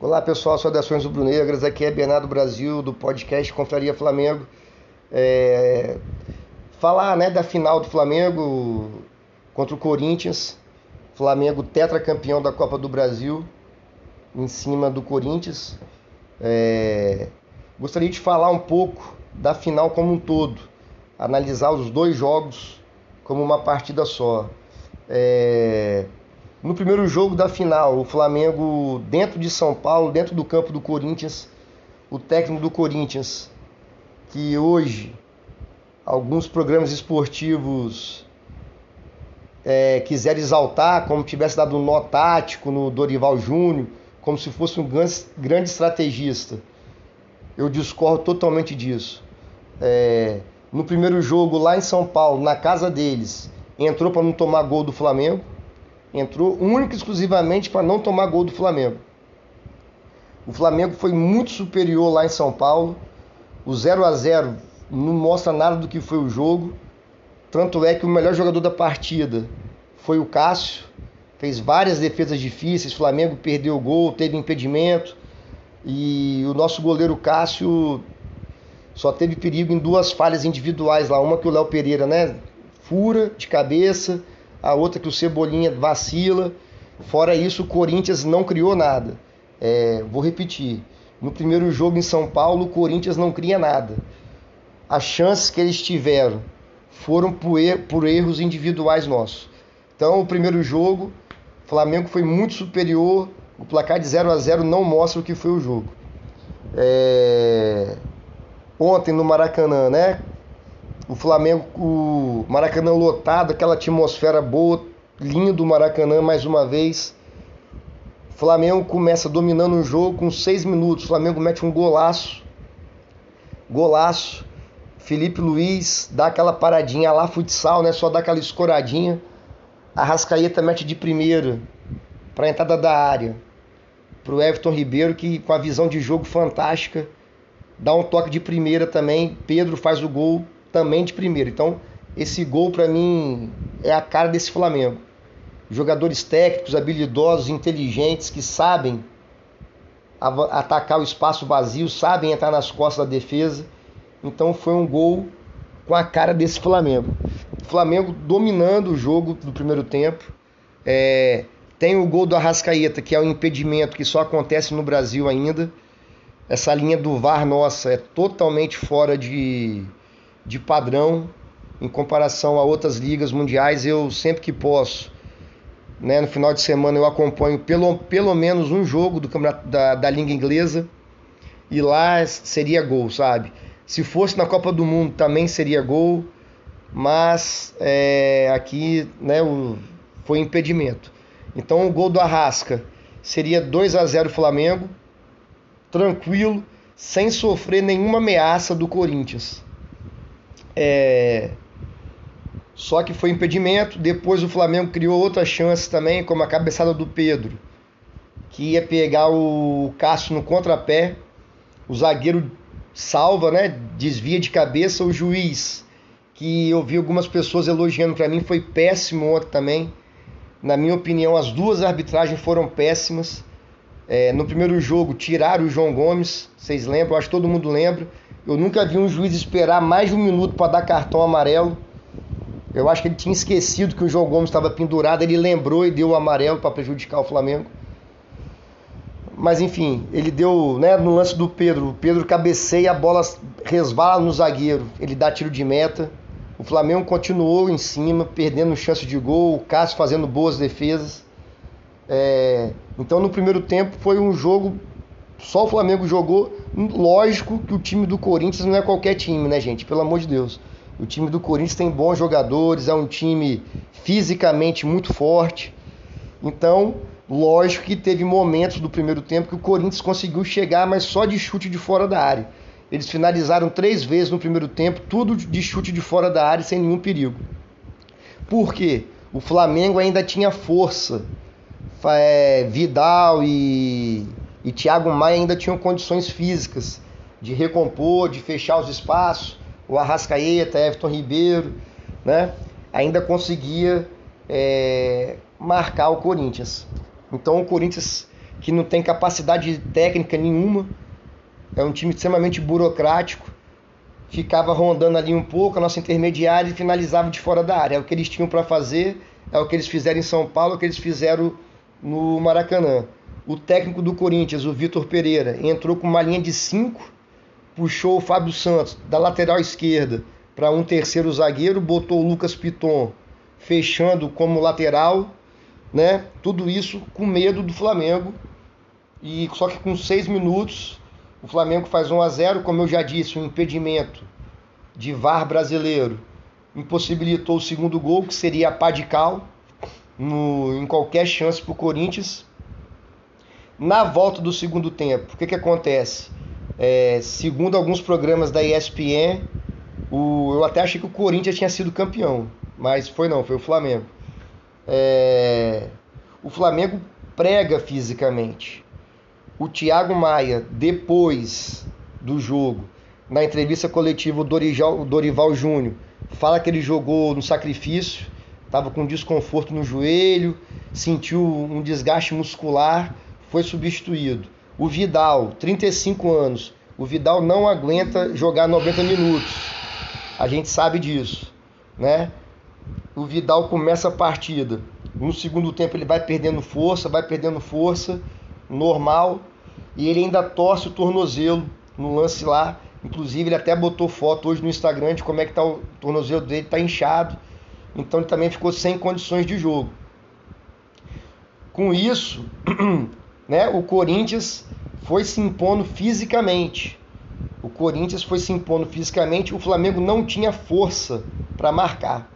Olá pessoal, saudações rubro-negras, aqui é Bernardo Brasil do podcast Confraria Flamengo. É... Falar né, da final do Flamengo contra o Corinthians, Flamengo tetracampeão da Copa do Brasil, em cima do Corinthians. É... Gostaria de falar um pouco da final como um todo, analisar os dois jogos como uma partida só. É... No primeiro jogo da final, o Flamengo dentro de São Paulo, dentro do campo do Corinthians, o técnico do Corinthians, que hoje alguns programas esportivos é, quiseram exaltar como tivesse dado um nó tático no Dorival Júnior, como se fosse um grande estrategista. Eu discordo totalmente disso. É, no primeiro jogo lá em São Paulo, na casa deles, entrou para não tomar gol do Flamengo entrou única e exclusivamente para não tomar gol do Flamengo. O Flamengo foi muito superior lá em São Paulo. O 0 a 0 não mostra nada do que foi o jogo. Tanto é que o melhor jogador da partida foi o Cássio. Fez várias defesas difíceis. O Flamengo perdeu o gol, teve impedimento. E o nosso goleiro Cássio só teve perigo em duas falhas individuais lá. Uma que o Léo Pereira, né? Fura de cabeça a outra que o Cebolinha vacila. Fora isso, o Corinthians não criou nada. É, vou repetir. No primeiro jogo em São Paulo, o Corinthians não cria nada. As chances que eles tiveram foram por, er por erros individuais nossos. Então, o primeiro jogo, o Flamengo foi muito superior. O placar de 0 a 0 não mostra o que foi o jogo. É... Ontem no Maracanã, né? O Flamengo, o Maracanã lotado, aquela atmosfera boa, lindo Maracanã mais uma vez. Flamengo começa dominando o jogo com seis minutos. O Flamengo mete um golaço. Golaço. Felipe Luiz dá aquela paradinha lá, futsal, né? Só dá aquela escoradinha. A Rascaeta mete de primeira para a entrada da área. Para o Everton Ribeiro, que com a visão de jogo fantástica, dá um toque de primeira também. Pedro faz o gol também de primeiro. Então, esse gol para mim é a cara desse Flamengo. Jogadores técnicos, habilidosos, inteligentes que sabem atacar o espaço vazio, sabem entrar nas costas da defesa. Então foi um gol com a cara desse Flamengo. O Flamengo dominando o jogo do primeiro tempo. É, tem o gol do Arrascaeta, que é um impedimento que só acontece no Brasil ainda. Essa linha do VAR nossa é totalmente fora de, de padrão em comparação a outras ligas mundiais. Eu sempre que posso, né, no final de semana eu acompanho pelo, pelo menos um jogo do campeonato da, da língua inglesa e lá seria gol, sabe? Se fosse na Copa do Mundo também seria gol, mas é, aqui né, o, foi impedimento. Então o gol do Arrasca seria 2 a 0 Flamengo, tranquilo, sem sofrer nenhuma ameaça do Corinthians. É... Só que foi impedimento. Depois o Flamengo criou outras chances também, como a cabeçada do Pedro, que ia pegar o Cássio no contrapé. O zagueiro salva, né? Desvia de cabeça. O juiz, que eu vi algumas pessoas elogiando para mim, foi péssimo ontem também. Na minha opinião, as duas arbitragens foram péssimas. É, no primeiro jogo, tiraram o João Gomes, vocês lembram? Acho que todo mundo lembra. Eu nunca vi um juiz esperar mais de um minuto para dar cartão amarelo. Eu acho que ele tinha esquecido que o João Gomes estava pendurado, ele lembrou e deu o amarelo para prejudicar o Flamengo. Mas enfim, ele deu, né, no lance do Pedro, o Pedro cabeceia, a bola resvala no zagueiro, ele dá tiro de meta. O Flamengo continuou em cima, perdendo chance de gol, o Cássio fazendo boas defesas. É, então no primeiro tempo foi um jogo só o Flamengo jogou. Lógico que o time do Corinthians não é qualquer time, né, gente? Pelo amor de Deus. O time do Corinthians tem bons jogadores, é um time fisicamente muito forte. Então, lógico que teve momentos do primeiro tempo que o Corinthians conseguiu chegar, mas só de chute de fora da área. Eles finalizaram três vezes no primeiro tempo, tudo de chute de fora da área sem nenhum perigo. Por quê? O Flamengo ainda tinha força. É, Vidal e e Thiago Maia ainda tinham condições físicas de recompor, de fechar os espaços. O Arrascaeta, Everton Ribeiro, né? Ainda conseguia é, marcar o Corinthians. Então o Corinthians que não tem capacidade técnica nenhuma, é um time extremamente burocrático, ficava rondando ali um pouco a nossa intermediária e finalizava de fora da área. É o que eles tinham para fazer, é o que eles fizeram em São Paulo, é o que eles fizeram no Maracanã. O técnico do Corinthians, o Vitor Pereira, entrou com uma linha de 5, puxou o Fábio Santos da lateral esquerda para um terceiro zagueiro, botou o Lucas Piton fechando como lateral, né? Tudo isso com medo do Flamengo. E só que com seis minutos o Flamengo faz 1 a 0, como eu já disse, um impedimento de VAR brasileiro impossibilitou o segundo gol, que seria a pá de cal no, em qualquer chance para o Corinthians. Na volta do segundo tempo, o que, que acontece? É, segundo alguns programas da ESPN, o, eu até achei que o Corinthians tinha sido campeão, mas foi não, foi o Flamengo. É, o Flamengo prega fisicamente. O Thiago Maia, depois do jogo, na entrevista coletiva, o Dorival, o Dorival Júnior fala que ele jogou no sacrifício, estava com desconforto no joelho, sentiu um desgaste muscular, foi substituído. O Vidal, 35 anos, o Vidal não aguenta jogar 90 minutos. A gente sabe disso, né? O Vidal começa a partida. No segundo tempo ele vai perdendo força, vai perdendo força, normal, e ele ainda torce o tornozelo no lance lá. Inclusive ele até botou foto hoje no Instagram de como é que tá o tornozelo dele, tá inchado. Então ele também ficou sem condições de jogo. Com isso, né, o Corinthians foi se impondo fisicamente. O Corinthians foi se impondo fisicamente, o Flamengo não tinha força para marcar.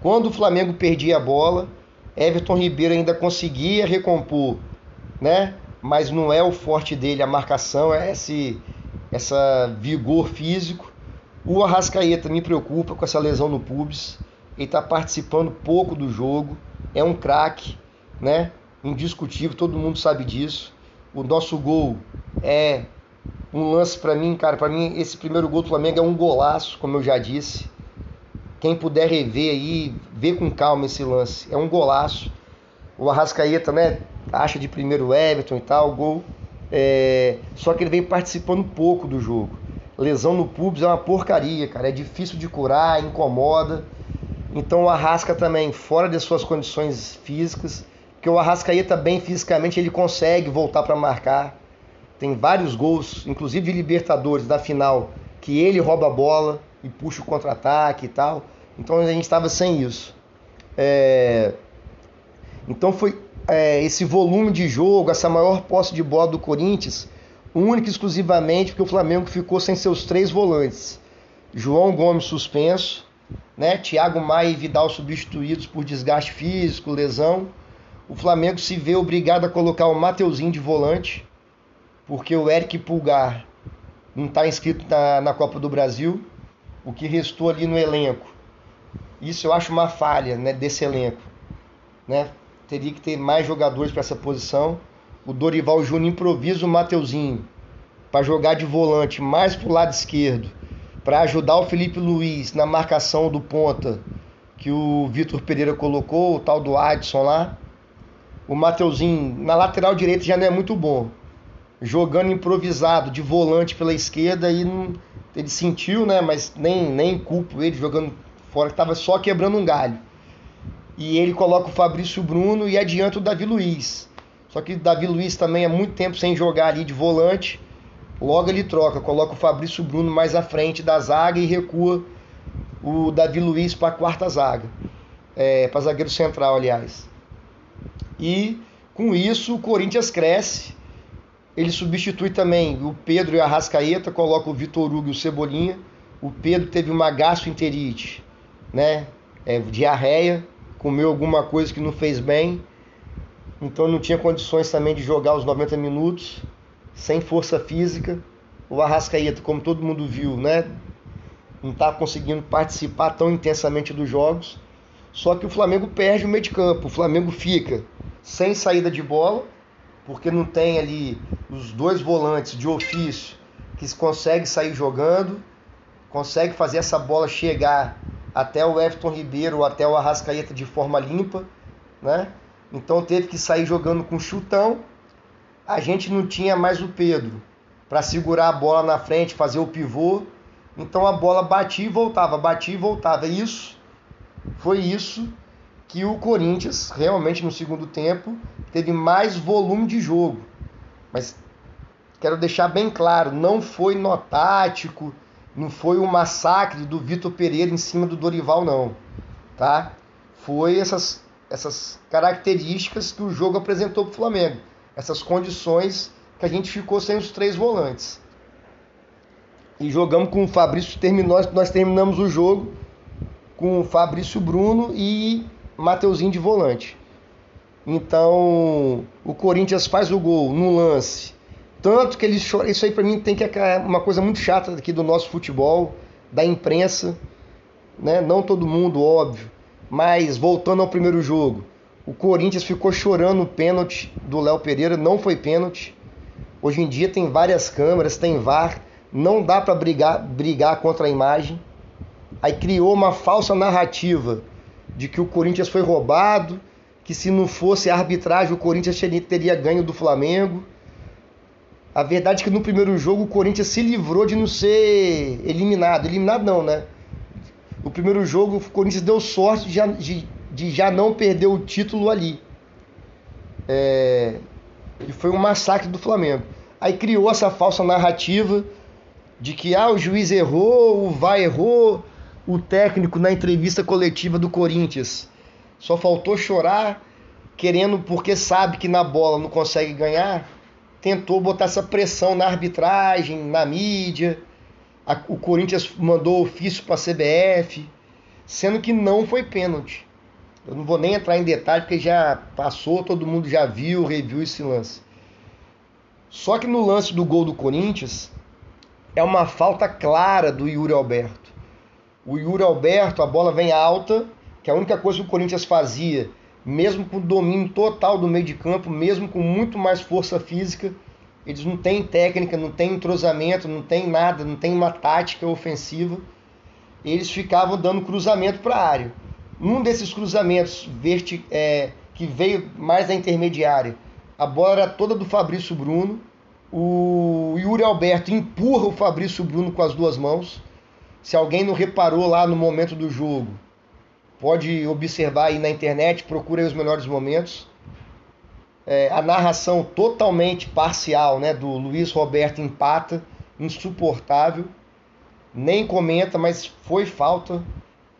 Quando o Flamengo perdia a bola, Everton Ribeiro ainda conseguia recompor, né? Mas não é o forte dele a marcação, é esse essa vigor físico. O Arrascaeta me preocupa com essa lesão no pubis. Ele está participando pouco do jogo, é um craque, né? Indiscutível, todo mundo sabe disso. O nosso gol é um lance para mim, cara. Para mim, esse primeiro gol do Flamengo é um golaço, como eu já disse. Quem puder rever aí, vê com calma esse lance. É um golaço. O Arrascaeta, né? Acha de primeiro Everton e tal, gol. É... Só que ele vem participando pouco do jogo. Lesão no pubis é uma porcaria, cara. É difícil de curar, incomoda. Então o Arrasca também, fora de suas condições físicas, porque o Arrascaeta bem fisicamente, ele consegue voltar para marcar. Tem vários gols, inclusive de Libertadores, da final, que ele rouba a bola e puxa o contra-ataque e tal. Então a gente estava sem isso. É... Então foi é, esse volume de jogo, essa maior posse de bola do Corinthians, única e exclusivamente porque o Flamengo ficou sem seus três volantes. João Gomes suspenso, né? Thiago Maia e Vidal substituídos por desgaste físico, lesão. O Flamengo se vê obrigado a colocar o Mateuzinho de volante, porque o Eric Pulgar não está inscrito na, na Copa do Brasil. O que restou ali no elenco. Isso eu acho uma falha né, desse elenco. Né? teria que ter mais jogadores para essa posição. O Dorival Júnior improvisa o Mateuzinho para jogar de volante mais para o lado esquerdo, para ajudar o Felipe Luiz na marcação do ponta que o Vitor Pereira colocou, o tal do Adson lá. O Mateuzinho na lateral direita já não é muito bom. Jogando improvisado de volante pela esquerda e não, ele sentiu, né? Mas nem, nem culpo ele jogando fora, que estava só quebrando um galho e ele coloca o Fabrício Bruno e adianta o Davi Luiz. Só que o Davi Luiz também é muito tempo sem jogar ali de volante. Logo ele troca, coloca o Fabrício Bruno mais à frente da zaga e recua o Davi Luiz para a quarta zaga. É, para zagueiro central, aliás. E com isso o Corinthians cresce. Ele substitui também o Pedro e a Rascaeta, coloca o Vitor Hugo e o Cebolinha. O Pedro teve uma gastroenterite, né? É, diarreia, comeu alguma coisa que não fez bem, então não tinha condições também de jogar os 90 minutos, sem força física. O Arrascaeta, como todo mundo viu, né, não está conseguindo participar tão intensamente dos jogos. Só que o Flamengo perde o meio de campo, o Flamengo fica sem saída de bola, porque não tem ali os dois volantes de ofício que consegue sair jogando, consegue fazer essa bola chegar até o Everton Ribeiro, até o Arrascaeta de forma limpa, né? Então teve que sair jogando com chutão a gente não tinha mais o Pedro para segurar a bola na frente, fazer o pivô. Então a bola batia e voltava, batia e voltava. Isso foi isso que o Corinthians realmente no segundo tempo teve mais volume de jogo. Mas quero deixar bem claro, não foi nó tático, não foi um massacre do Vitor Pereira em cima do Dorival não, tá? Foi essas essas características que o jogo apresentou para o Flamengo, essas condições que a gente ficou sem os três volantes. E jogamos com o Fabrício, terminou, nós terminamos o jogo com o Fabrício Bruno e Mateuzinho de volante. Então, o Corinthians faz o gol no lance. Tanto que eles choram. Isso aí para mim tem que é uma coisa muito chata aqui do nosso futebol, da imprensa, né? Não todo mundo, óbvio. Mas voltando ao primeiro jogo, o Corinthians ficou chorando o pênalti do Léo Pereira, não foi pênalti. Hoje em dia tem várias câmeras, tem VAR, não dá para brigar, brigar contra a imagem. Aí criou uma falsa narrativa de que o Corinthians foi roubado, que se não fosse a arbitragem o Corinthians teria ganho do Flamengo. A verdade é que no primeiro jogo o Corinthians se livrou de não ser eliminado. Eliminado não, né? O primeiro jogo o Corinthians deu sorte de já, de, de já não perder o título ali. É, e foi um massacre do Flamengo. Aí criou essa falsa narrativa de que ah, o juiz errou, o VAR errou, o técnico na entrevista coletiva do Corinthians só faltou chorar, querendo, porque sabe que na bola não consegue ganhar, tentou botar essa pressão na arbitragem, na mídia. o Corinthians mandou ofício para a CBF, sendo que não foi pênalti. Eu não vou nem entrar em detalhe porque já passou, todo mundo já viu, reviu esse lance. Só que no lance do gol do Corinthians é uma falta clara do Yuri Alberto. O Yuri Alberto, a bola vem alta, que a única coisa que o Corinthians fazia, mesmo com o domínio total do meio de campo, mesmo com muito mais força física, eles não têm técnica, não têm entrosamento, não tem nada, não tem uma tática ofensiva. Eles ficavam dando cruzamento para a área. Num desses cruzamentos é, que veio mais da intermediária, a bola era toda do Fabrício Bruno. O Yuri Alberto empurra o Fabrício Bruno com as duas mãos. Se alguém não reparou lá no momento do jogo, pode observar aí na internet, procura os melhores momentos. É, a narração totalmente parcial né, do Luiz Roberto empata, insuportável. Nem comenta, mas foi falta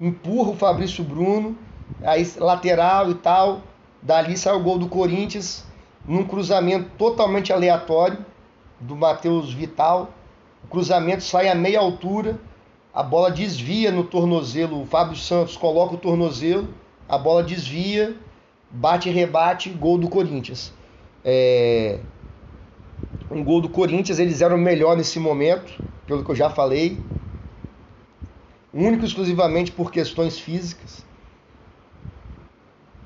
empurra o Fabrício Bruno, aí lateral e tal. Dali sai o gol do Corinthians, num cruzamento totalmente aleatório do Matheus Vital. O cruzamento sai a meia altura, a bola desvia no tornozelo. O Fábio Santos coloca o tornozelo, a bola desvia, bate e rebate, gol do Corinthians. É... Um gol do Corinthians, eles eram melhor nesse momento, pelo que eu já falei único exclusivamente por questões físicas.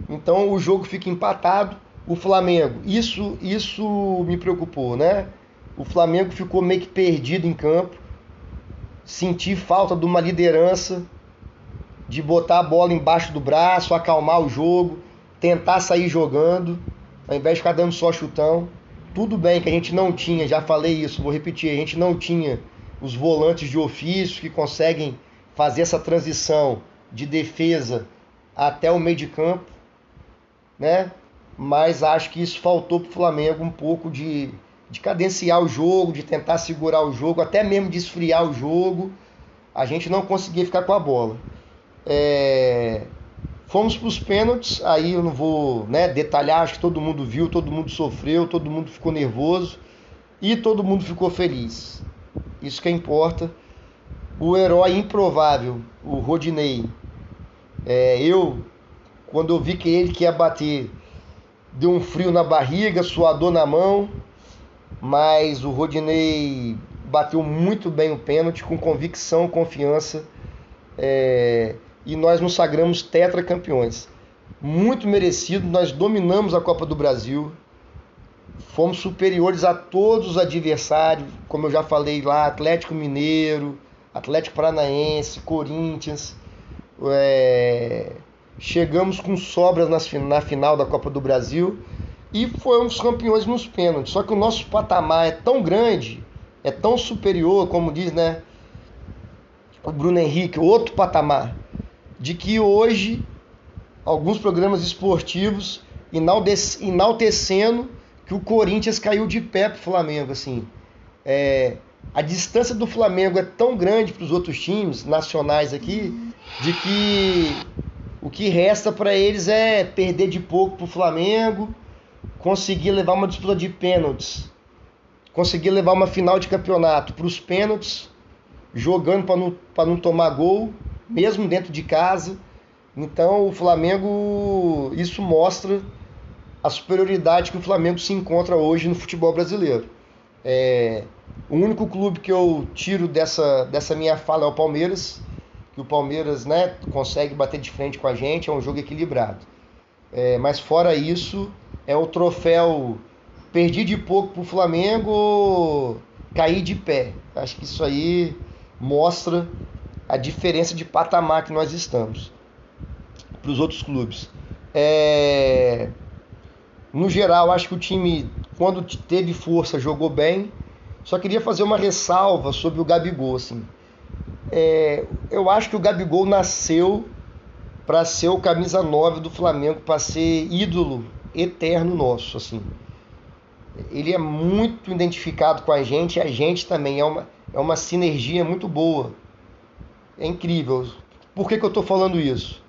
Então o jogo fica empatado. O Flamengo, isso, isso me preocupou, né? O Flamengo ficou meio que perdido em campo. Senti falta de uma liderança, de botar a bola embaixo do braço, acalmar o jogo, tentar sair jogando, ao invés de ficar dando só chutão. Tudo bem que a gente não tinha, já falei isso, vou repetir, a gente não tinha os volantes de ofício que conseguem fazer essa transição de defesa até o meio de campo, né? Mas acho que isso faltou para o Flamengo um pouco de, de cadenciar o jogo, de tentar segurar o jogo, até mesmo de esfriar o jogo. A gente não conseguia ficar com a bola. É... Fomos para os pênaltis, aí eu não vou né, detalhar, acho que todo mundo viu, todo mundo sofreu, todo mundo ficou nervoso e todo mundo ficou feliz. Isso que importa o herói improvável, o Rodinei. É, eu, quando eu vi que ele que ia bater, deu um frio na barriga, suador na mão, mas o Rodinei bateu muito bem o pênalti, com convicção, confiança, é, e nós nos sagramos tetracampeões. Muito merecido, nós dominamos a Copa do Brasil, fomos superiores a todos os adversários, como eu já falei lá, Atlético Mineiro, Atlético Paranaense, Corinthians. É... Chegamos com sobras na final da Copa do Brasil. E fomos campeões nos pênaltis. Só que o nosso patamar é tão grande, é tão superior, como diz, né? O Bruno Henrique, outro patamar, de que hoje alguns programas esportivos enaltecendo que o Corinthians caiu de pé pro Flamengo, assim. É, a distância do Flamengo é tão grande para os outros times nacionais aqui, de que o que resta para eles é perder de pouco para o Flamengo, conseguir levar uma disputa de pênaltis, conseguir levar uma final de campeonato para os pênaltis, jogando para não, não tomar gol, mesmo dentro de casa. Então o Flamengo, isso mostra a superioridade que o Flamengo se encontra hoje no futebol brasileiro. É, o único clube que eu tiro dessa, dessa minha fala é o Palmeiras, que o Palmeiras né, consegue bater de frente com a gente, é um jogo equilibrado. É, mas fora isso, é o troféu perdi de pouco para o Flamengo, cair de pé. Acho que isso aí mostra a diferença de patamar que nós estamos para os outros clubes. É... No geral, acho que o time, quando teve força, jogou bem. Só queria fazer uma ressalva sobre o Gabigol. Assim. É... Eu acho que o Gabigol nasceu para ser o camisa 9 do Flamengo, para ser ídolo eterno nosso. assim. Ele é muito identificado com a gente e a gente também. É uma, é uma sinergia muito boa. É incrível. Por que, que eu estou falando isso?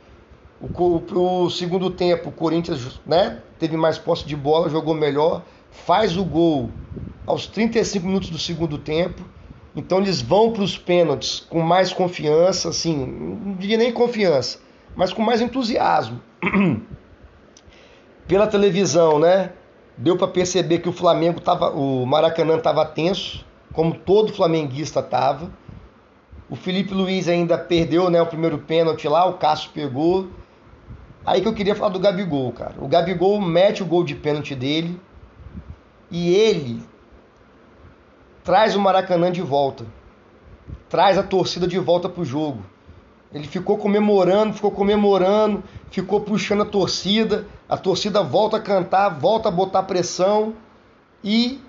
O, o, segundo tempo, o Corinthians né, teve mais posse de bola, jogou melhor, faz o gol aos 35 minutos do segundo tempo. Então eles vão para os pênaltis com mais confiança, assim, não diria nem confiança, mas com mais entusiasmo. Pela televisão, né? Deu para perceber que o Flamengo tava, o Maracanã estava tenso, como todo flamenguista estava. O Felipe Luiz ainda perdeu, né, o primeiro pênalti lá, o Cássio pegou. Aí que eu queria falar do Gabigol, cara. O Gabigol mete o gol de pênalti dele e ele traz o Maracanã de volta. Traz a torcida de volta pro jogo. Ele ficou comemorando, ficou comemorando, ficou puxando a torcida. A torcida volta a cantar, volta a botar pressão e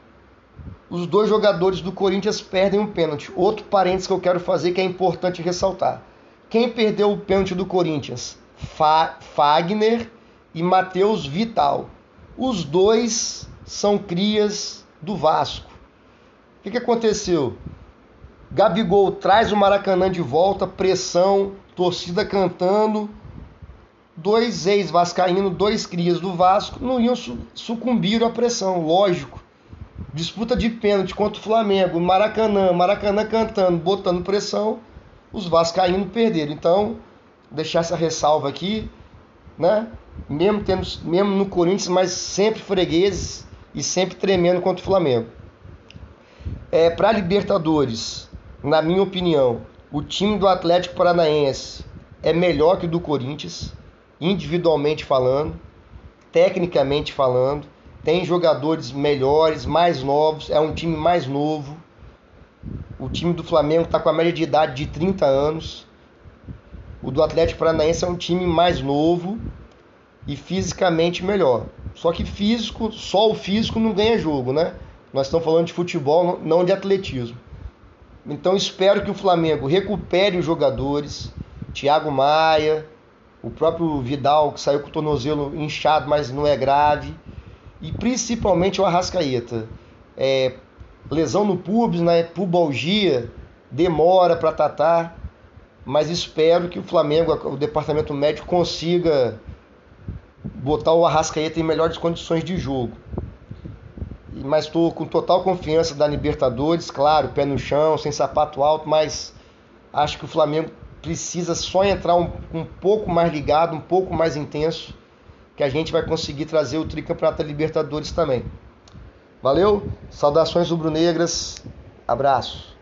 os dois jogadores do Corinthians perdem um pênalti. Outro parênteses que eu quero fazer que é importante ressaltar. Quem perdeu o pênalti do Corinthians? Fa Fagner e Matheus Vital. Os dois são crias do Vasco. O que, que aconteceu? Gabigol traz o Maracanã de volta, pressão, torcida cantando. Dois ex-vascaínos, dois crias do Vasco, não iam sucumbir à pressão, lógico. Disputa de pênalti contra o Flamengo, Maracanã, Maracanã cantando, botando pressão, os vascaínos perderam. Então, deixar essa ressalva aqui, né? Mesmo, tendo, mesmo no Corinthians, mas sempre fregueses e sempre tremendo contra o Flamengo. É, Para Libertadores, na minha opinião, o time do Atlético Paranaense é melhor que o do Corinthians, individualmente falando, tecnicamente falando. Tem jogadores melhores, mais novos, é um time mais novo. O time do Flamengo está com a média de idade de 30 anos. O do Atlético Paranaense é um time mais novo e fisicamente melhor. Só que físico, só o físico não ganha jogo, né? Nós estamos falando de futebol, não de atletismo. Então espero que o Flamengo recupere os jogadores, Thiago Maia, o próprio Vidal que saiu com o tornozelo inchado, mas não é grave, e principalmente o Arrascaeta. É, lesão no pubis, né? Pubalgia, demora para tratar mas espero que o Flamengo, o departamento médico, consiga botar o Arrascaeta em melhores condições de jogo. Mas estou com total confiança da Libertadores, claro, pé no chão, sem sapato alto, mas acho que o Flamengo precisa só entrar um, um pouco mais ligado, um pouco mais intenso, que a gente vai conseguir trazer o tricampeonato da Libertadores também. Valeu? Saudações rubro-negras. Abraço.